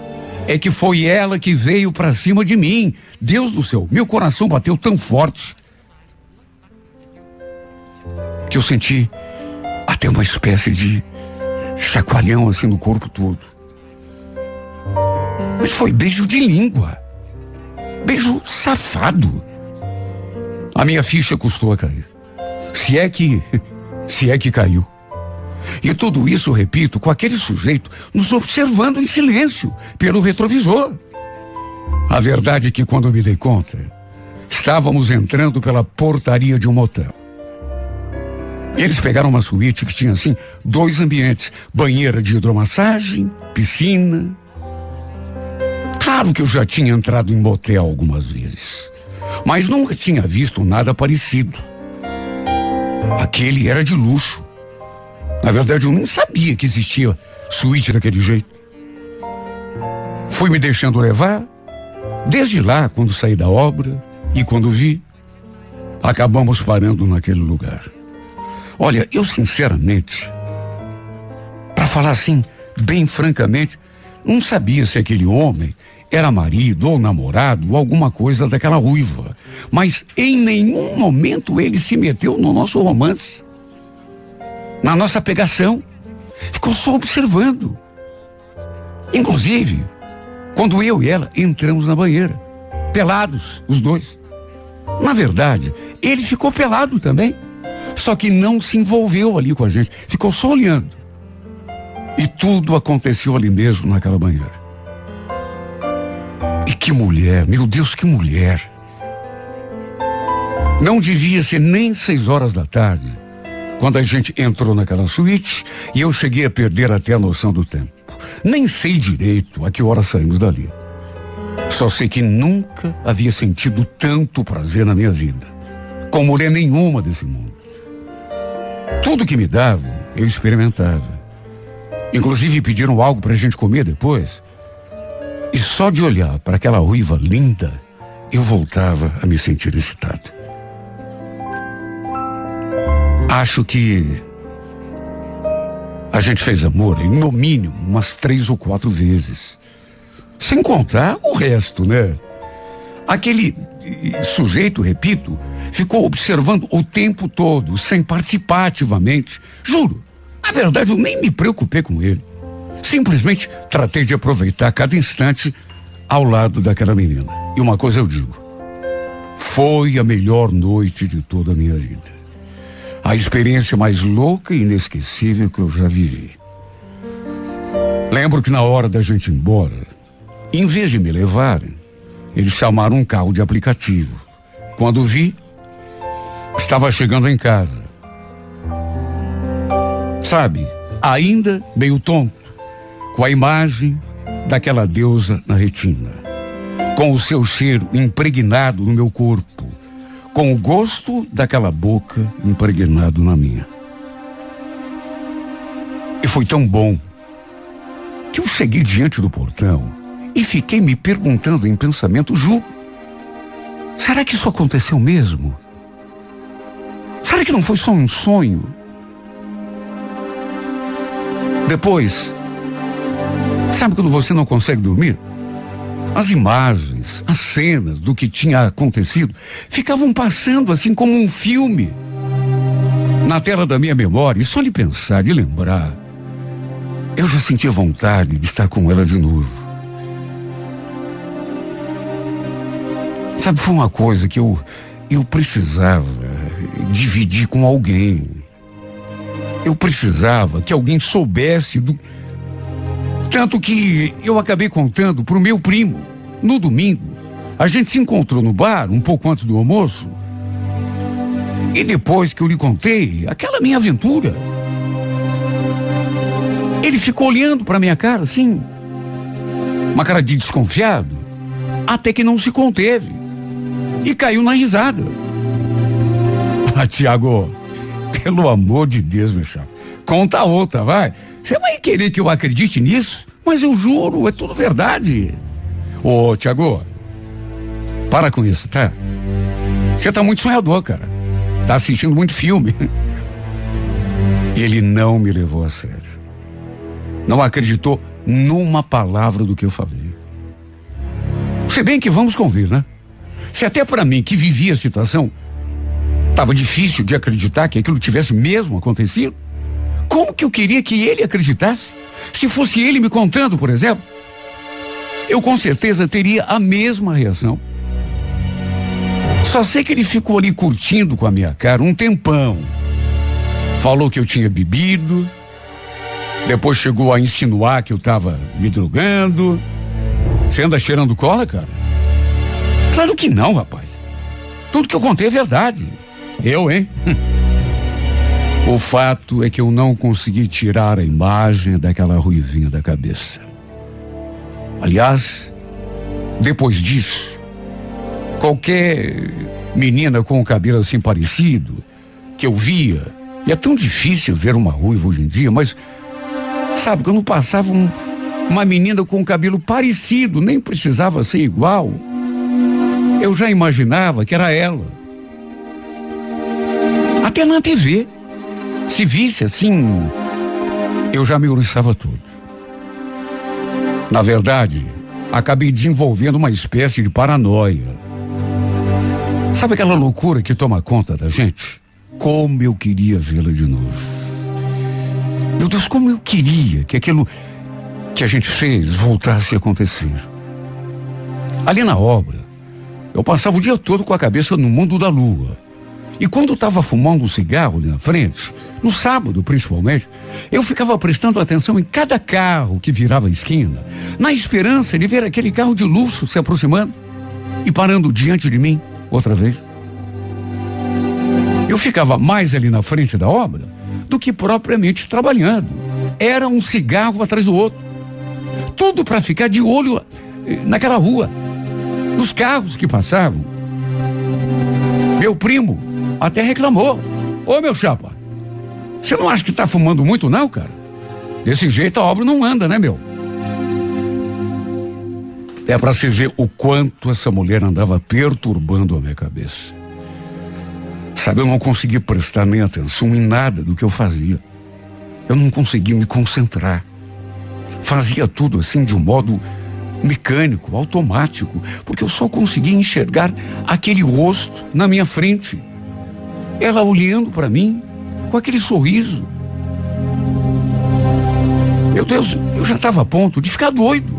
é que foi ela que veio para cima de mim. Deus do céu, meu coração bateu tão forte que eu senti até uma espécie de chacoalhão assim no corpo todo. Mas foi beijo de língua. Beijo safado. A minha ficha custou a cair. Se é que. Se é que caiu. E tudo isso, repito, com aquele sujeito nos observando em silêncio pelo retrovisor. A verdade é que quando me dei conta, estávamos entrando pela portaria de um motel. Eles pegaram uma suíte que tinha assim dois ambientes: banheira de hidromassagem, piscina. Claro que eu já tinha entrado em motel algumas vezes, mas nunca tinha visto nada parecido. Aquele era de luxo. Na verdade, eu nem sabia que existia suíte daquele jeito. Fui me deixando levar. Desde lá, quando saí da obra e quando vi, acabamos parando naquele lugar. Olha, eu sinceramente, para falar assim, bem francamente, não sabia se aquele homem era marido ou namorado ou alguma coisa daquela ruiva. Mas em nenhum momento ele se meteu no nosso romance na nossa pegação. Ficou só observando. Inclusive, quando eu e ela entramos na banheira, pelados, os dois. Na verdade, ele ficou pelado também. Só que não se envolveu ali com a gente, ficou só olhando. E tudo aconteceu ali mesmo naquela banheira. E que mulher, meu Deus, que mulher. Não devia ser nem seis horas da tarde quando a gente entrou naquela suíte e eu cheguei a perder até a noção do tempo. Nem sei direito a que hora saímos dali. Só sei que nunca havia sentido tanto prazer na minha vida, com mulher nenhuma desse mundo. Tudo que me davam, eu experimentava. Inclusive pediram algo para a gente comer depois. E só de olhar para aquela ruiva linda, eu voltava a me sentir excitado. Acho que a gente fez amor, no mínimo, umas três ou quatro vezes. Sem contar o resto, né? Aquele sujeito, repito, ficou observando o tempo todo, sem participar ativamente. Juro, na verdade eu nem me preocupei com ele. Simplesmente tratei de aproveitar cada instante ao lado daquela menina. E uma coisa eu digo: foi a melhor noite de toda a minha vida a experiência mais louca e inesquecível que eu já vivi. Lembro que na hora da gente ir embora, em vez de me levarem, eles chamaram um carro de aplicativo. Quando vi, estava chegando em casa. Sabe, ainda meio tonto, com a imagem daquela deusa na retina. com o seu cheiro impregnado no meu corpo, com o gosto daquela boca impregnado na minha. E foi tão bom que eu cheguei diante do portão e fiquei me perguntando em pensamento, juro, será que isso aconteceu mesmo? Será que não foi só um sonho? Depois, sabe quando você não consegue dormir? As imagens, as cenas do que tinha acontecido ficavam passando assim como um filme na tela da minha memória. E só de pensar, de lembrar, eu já sentia vontade de estar com ela de novo. Sabe, foi uma coisa que eu, eu precisava dividir com alguém. Eu precisava que alguém soubesse do. Tanto que eu acabei contando para o meu primo, no domingo. A gente se encontrou no bar um pouco antes do almoço. E depois que eu lhe contei aquela minha aventura, ele ficou olhando para minha cara assim, uma cara de desconfiado, até que não se conteve e caiu na risada. Ah, Tiago, pelo amor de Deus, meu chapa, conta outra, vai. Você vai querer que eu acredite nisso? Mas eu juro, é tudo verdade. Ô, Tiago, para com isso, tá? Você tá muito sonhador, cara. Tá assistindo muito filme. Ele não me levou a sério. Não acreditou numa palavra do que eu falei. Se bem que vamos convir, né? Se até para mim, que vivia a situação, estava difícil de acreditar que aquilo tivesse mesmo acontecido, como que eu queria que ele acreditasse? Se fosse ele me contando, por exemplo, eu com certeza teria a mesma reação. Só sei que ele ficou ali curtindo com a minha cara um tempão. Falou que eu tinha bebido, depois chegou a insinuar que eu estava me drogando. Você anda cheirando cola, cara? Claro que não, rapaz. Tudo que eu contei é verdade. Eu, hein? O fato é que eu não consegui tirar a imagem daquela ruivinha da cabeça. Aliás, depois disso, qualquer menina com o cabelo assim parecido que eu via, e é tão difícil ver uma ruiva hoje em dia, mas sabe, quando passava um, uma menina com o cabelo parecido, nem precisava ser igual, eu já imaginava que era ela. Até na TV. Se visse assim, eu já me oriçava tudo. Na verdade, acabei desenvolvendo uma espécie de paranoia. Sabe aquela loucura que toma conta da gente? Como eu queria vê-la de novo. Meu Deus, como eu queria que aquilo que a gente fez voltasse a acontecer. Ali na obra, eu passava o dia todo com a cabeça no mundo da lua. E quando estava fumando um cigarro ali na frente, no sábado principalmente, eu ficava prestando atenção em cada carro que virava a esquina, na esperança de ver aquele carro de luxo se aproximando e parando diante de mim outra vez. Eu ficava mais ali na frente da obra do que propriamente trabalhando. Era um cigarro atrás do outro. Tudo para ficar de olho eh, naquela rua, nos carros que passavam. Meu primo até reclamou. Ô meu chapa, você não acha que tá fumando muito, não, cara? Desse jeito a obra não anda, né, meu? É para se ver o quanto essa mulher andava perturbando a minha cabeça. Sabe, eu não consegui prestar nem atenção em nada do que eu fazia. Eu não conseguia me concentrar. Fazia tudo assim de um modo mecânico, automático, porque eu só conseguia enxergar aquele rosto na minha frente. Ela olhando para mim com aquele sorriso. Meu Deus, eu já estava a ponto de ficar doido.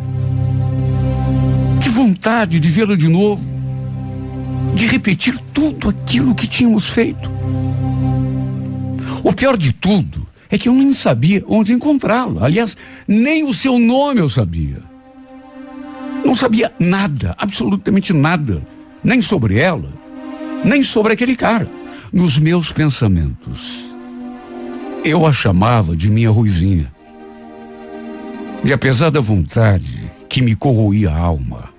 Que vontade de vê-la de novo. De repetir tudo aquilo que tínhamos feito. O pior de tudo é que eu nem sabia onde encontrá-la. Aliás, nem o seu nome eu sabia. Não sabia nada, absolutamente nada, nem sobre ela, nem sobre aquele cara. Nos meus pensamentos, eu a chamava de minha ruivinha. E apesar da vontade que me corroía a alma,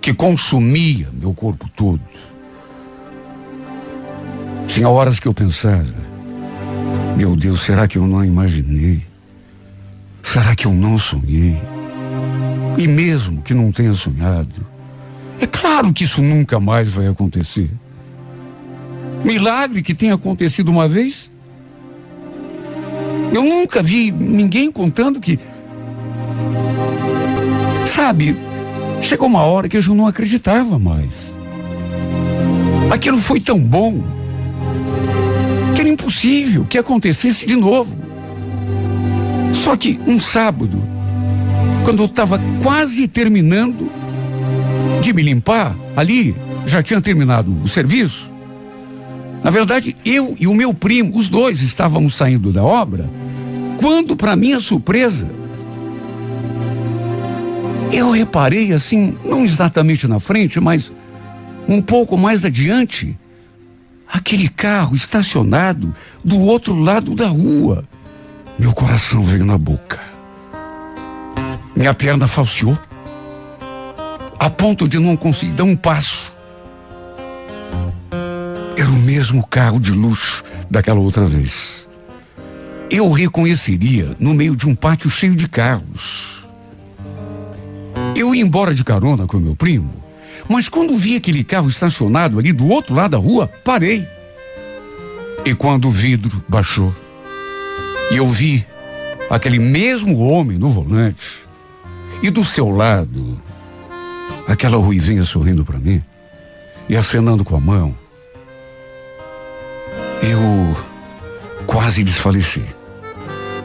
que consumia meu corpo todo. Tinha horas que eu pensava, meu Deus, será que eu não imaginei? Será que eu não sonhei? E mesmo que não tenha sonhado, é claro que isso nunca mais vai acontecer. Milagre que tenha acontecido uma vez. Eu nunca vi ninguém contando que. Sabe, chegou uma hora que eu já não acreditava mais. Aquilo foi tão bom que era impossível que acontecesse de novo. Só que um sábado, quando eu estava quase terminando de me limpar, ali já tinha terminado o serviço. Na verdade, eu e o meu primo, os dois estávamos saindo da obra, quando, para minha surpresa, eu reparei assim, não exatamente na frente, mas um pouco mais adiante, aquele carro estacionado do outro lado da rua. Meu coração veio na boca. Minha perna falseou, a ponto de não conseguir dar um passo. Era o mesmo carro de luxo daquela outra vez. Eu o reconheceria no meio de um pátio cheio de carros. Eu ia embora de carona com meu primo, mas quando vi aquele carro estacionado ali do outro lado da rua, parei. E quando o vidro baixou, e eu vi aquele mesmo homem no volante, e do seu lado, aquela ruivinha sorrindo para mim e acenando com a mão, eu quase desfaleci.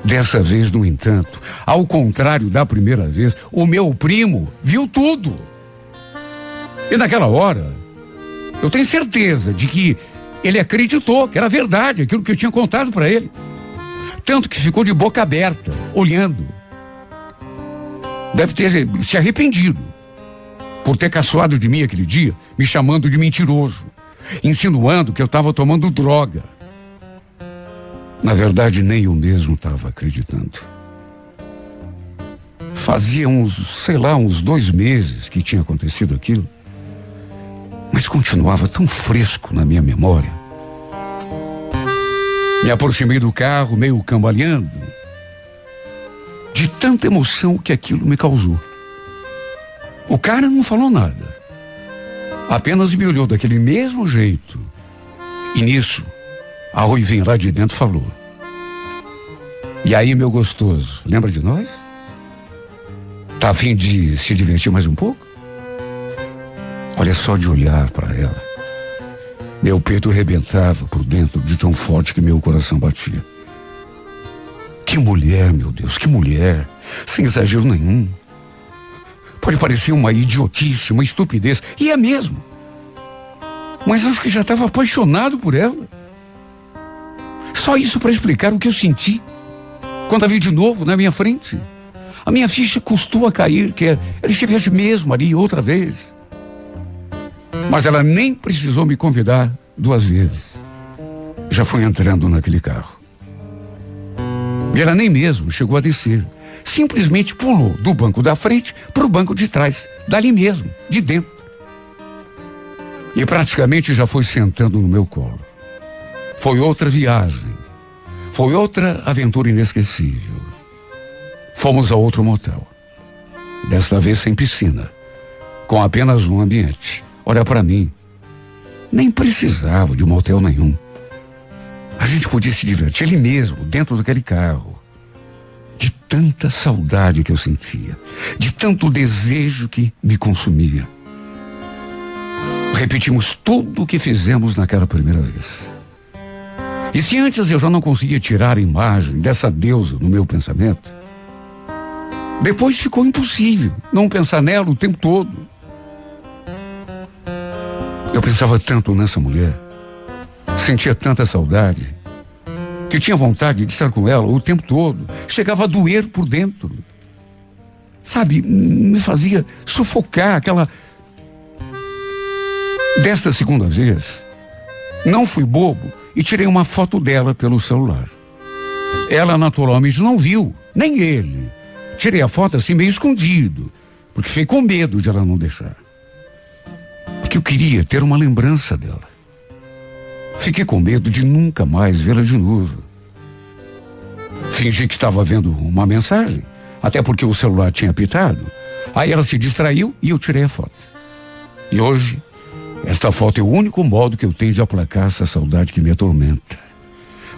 Dessa vez, no entanto, ao contrário da primeira vez, o meu primo viu tudo. E naquela hora, eu tenho certeza de que ele acreditou que era verdade aquilo que eu tinha contado para ele. Tanto que ficou de boca aberta, olhando. Deve ter se arrependido por ter caçoado de mim aquele dia, me chamando de mentiroso insinuando que eu estava tomando droga. Na verdade, nem eu mesmo estava acreditando. Fazia uns, sei lá, uns dois meses que tinha acontecido aquilo, mas continuava tão fresco na minha memória. Me aproximei do carro, meio cambaleando, de tanta emoção que aquilo me causou. O cara não falou nada. Apenas me olhou daquele mesmo jeito. E nisso, a Ruivinha lá de dentro falou. E aí, meu gostoso, lembra de nós? Tá a fim de se divertir mais um pouco? Olha só de olhar para ela. Meu peito rebentava por dentro de tão forte que meu coração batia. Que mulher, meu Deus, que mulher. Sem exagero nenhum. Pode parecer uma idiotice, uma estupidez, e é mesmo. Mas acho que já estava apaixonado por ela. Só isso para explicar o que eu senti quando a vi de novo na minha frente. A minha ficha custou a cair, que ela estivesse mesmo ali outra vez. Mas ela nem precisou me convidar duas vezes. Já foi entrando naquele carro. E ela nem mesmo chegou a descer simplesmente pulou do banco da frente para o banco de trás, dali mesmo, de dentro. E praticamente já foi sentando no meu colo. Foi outra viagem. Foi outra aventura inesquecível. Fomos a outro motel. Desta vez sem piscina, com apenas um ambiente. Olha para mim. Nem precisava de motel nenhum. A gente podia se divertir ali mesmo, dentro daquele carro tanta saudade que eu sentia, de tanto desejo que me consumia. Repetimos tudo o que fizemos naquela primeira vez. E se antes eu já não conseguia tirar a imagem dessa deusa no meu pensamento, depois ficou impossível não pensar nela o tempo todo. Eu pensava tanto nessa mulher, sentia tanta saudade que tinha vontade de estar com ela o tempo todo. Chegava a doer por dentro. Sabe, me fazia sufocar aquela. Desta segunda vez, não fui bobo e tirei uma foto dela pelo celular. Ela naturalmente não viu, nem ele. Tirei a foto assim meio escondido, porque fiquei com medo de ela não deixar. Porque eu queria ter uma lembrança dela. Fiquei com medo de nunca mais vê-la de novo. Fingi que estava vendo uma mensagem, até porque o celular tinha apitado. Aí ela se distraiu e eu tirei a foto. E hoje, esta foto é o único modo que eu tenho de aplacar essa saudade que me atormenta.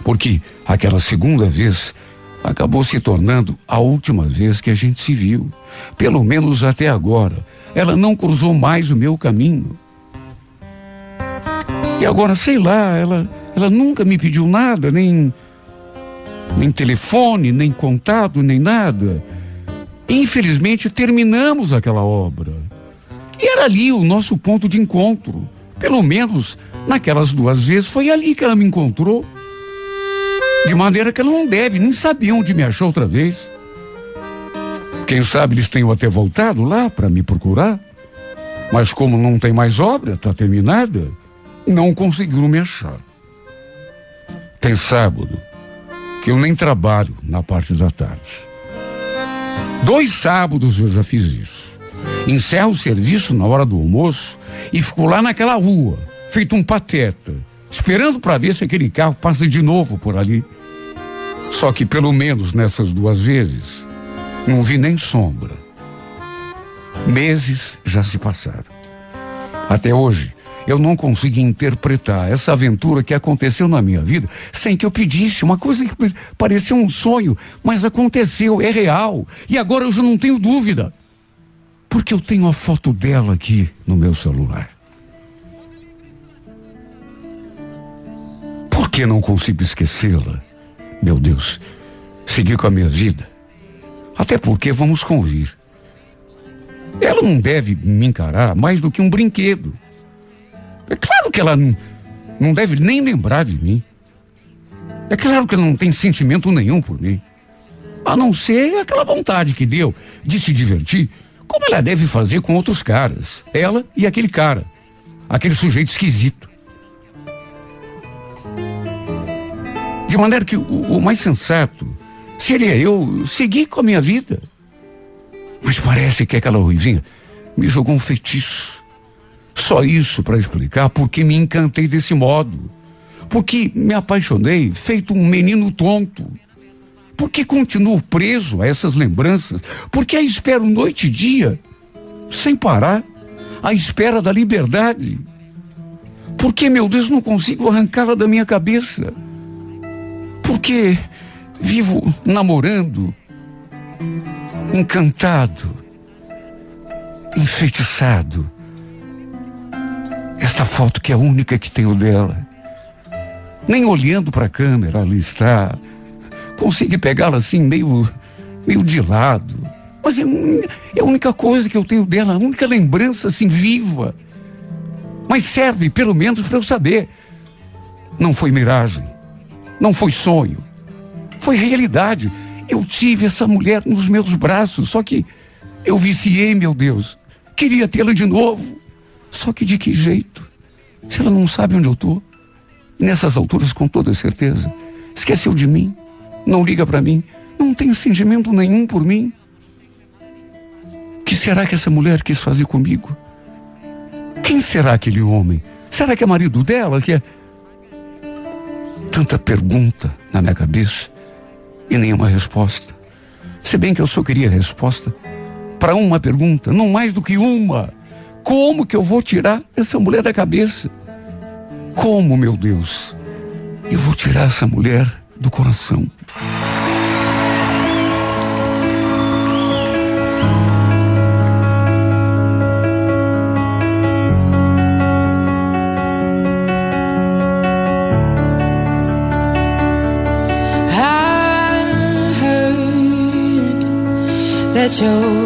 Porque aquela segunda vez acabou se tornando a última vez que a gente se viu. Pelo menos até agora. Ela não cruzou mais o meu caminho. E agora, sei lá, ela, ela nunca me pediu nada, nem, nem telefone, nem contato, nem nada. Infelizmente, terminamos aquela obra. E era ali o nosso ponto de encontro. Pelo menos naquelas duas vezes foi ali que ela me encontrou. De maneira que ela não deve nem saber onde me achou outra vez. Quem sabe eles tenham até voltado lá para me procurar. Mas como não tem mais obra, está terminada, não conseguiram me achar. Tem sábado que eu nem trabalho na parte da tarde. Dois sábados eu já fiz isso. Encerro o serviço na hora do almoço e fico lá naquela rua, feito um pateta, esperando para ver se aquele carro passa de novo por ali. Só que pelo menos nessas duas vezes, não vi nem sombra. Meses já se passaram. Até hoje, eu não consigo interpretar essa aventura que aconteceu na minha vida sem que eu pedisse. Uma coisa que parecia um sonho, mas aconteceu, é real. E agora eu já não tenho dúvida. Porque eu tenho a foto dela aqui no meu celular. Por que não consigo esquecê-la? Meu Deus, seguir com a minha vida. Até porque vamos convir. Ela não deve me encarar mais do que um brinquedo. É claro que ela não, não deve nem lembrar de mim. É claro que ela não tem sentimento nenhum por mim. A não ser aquela vontade que deu de se divertir, como ela deve fazer com outros caras. Ela e aquele cara. Aquele sujeito esquisito. De maneira que o, o mais sensato seria eu seguir com a minha vida. Mas parece que aquela ruivinha me jogou um feitiço. Só isso para explicar porque me encantei desse modo. Porque me apaixonei feito um menino tonto. Porque continuo preso a essas lembranças. Porque a espero noite e dia, sem parar, à espera da liberdade. Porque, meu Deus, não consigo arrancá-la da minha cabeça. Porque vivo namorando, encantado, enfeitiçado. Esta foto que é a única que tenho dela. Nem olhando para a câmera, ali está. Consegui pegá-la assim, meio, meio de lado. Mas é, é a única coisa que eu tenho dela, a única lembrança assim viva. Mas serve, pelo menos, para eu saber. Não foi miragem. Não foi sonho. Foi realidade. Eu tive essa mulher nos meus braços, só que eu viciei, meu Deus. Queria tê-la de novo. Só que de que jeito? Se ela não sabe onde eu tô, e nessas alturas, com toda certeza, esqueceu de mim, não liga para mim, não tem sentimento nenhum por mim. Que será que essa mulher quis fazer comigo? Quem será aquele homem? Será que é marido dela? Que é tanta pergunta na minha cabeça e nenhuma resposta. Se bem que eu só queria resposta para uma pergunta, não mais do que uma. Como que eu vou tirar essa mulher da cabeça? Como, meu Deus, eu vou tirar essa mulher do coração? that you're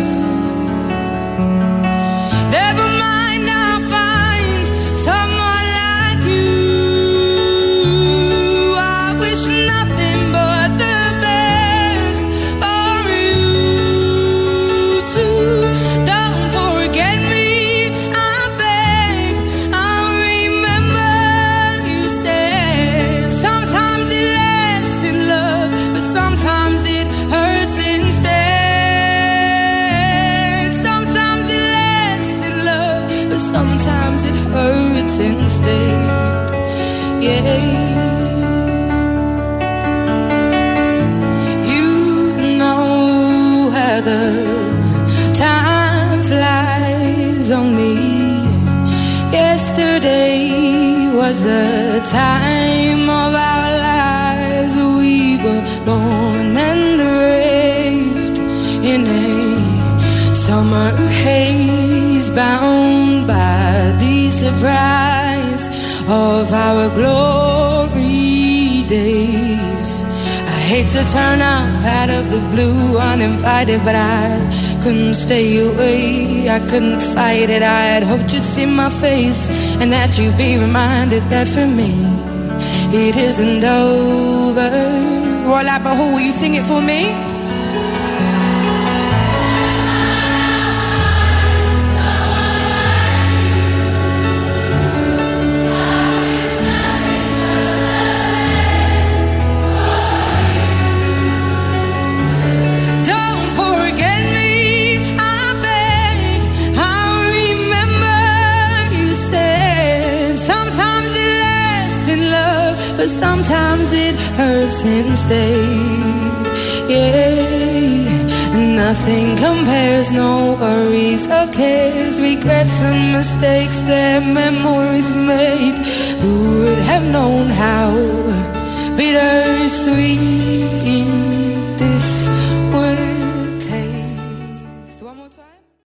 Blue uninvited, but I couldn't stay away. I couldn't fight it. I had hoped you'd see my face and that you'd be reminded that for me it isn't over. Roy Labaho, will you sing it for me? Hurts instead. Yeah, nothing compares, no worries or cares, regrets and mistakes that memories made. Who would have known how bittersweet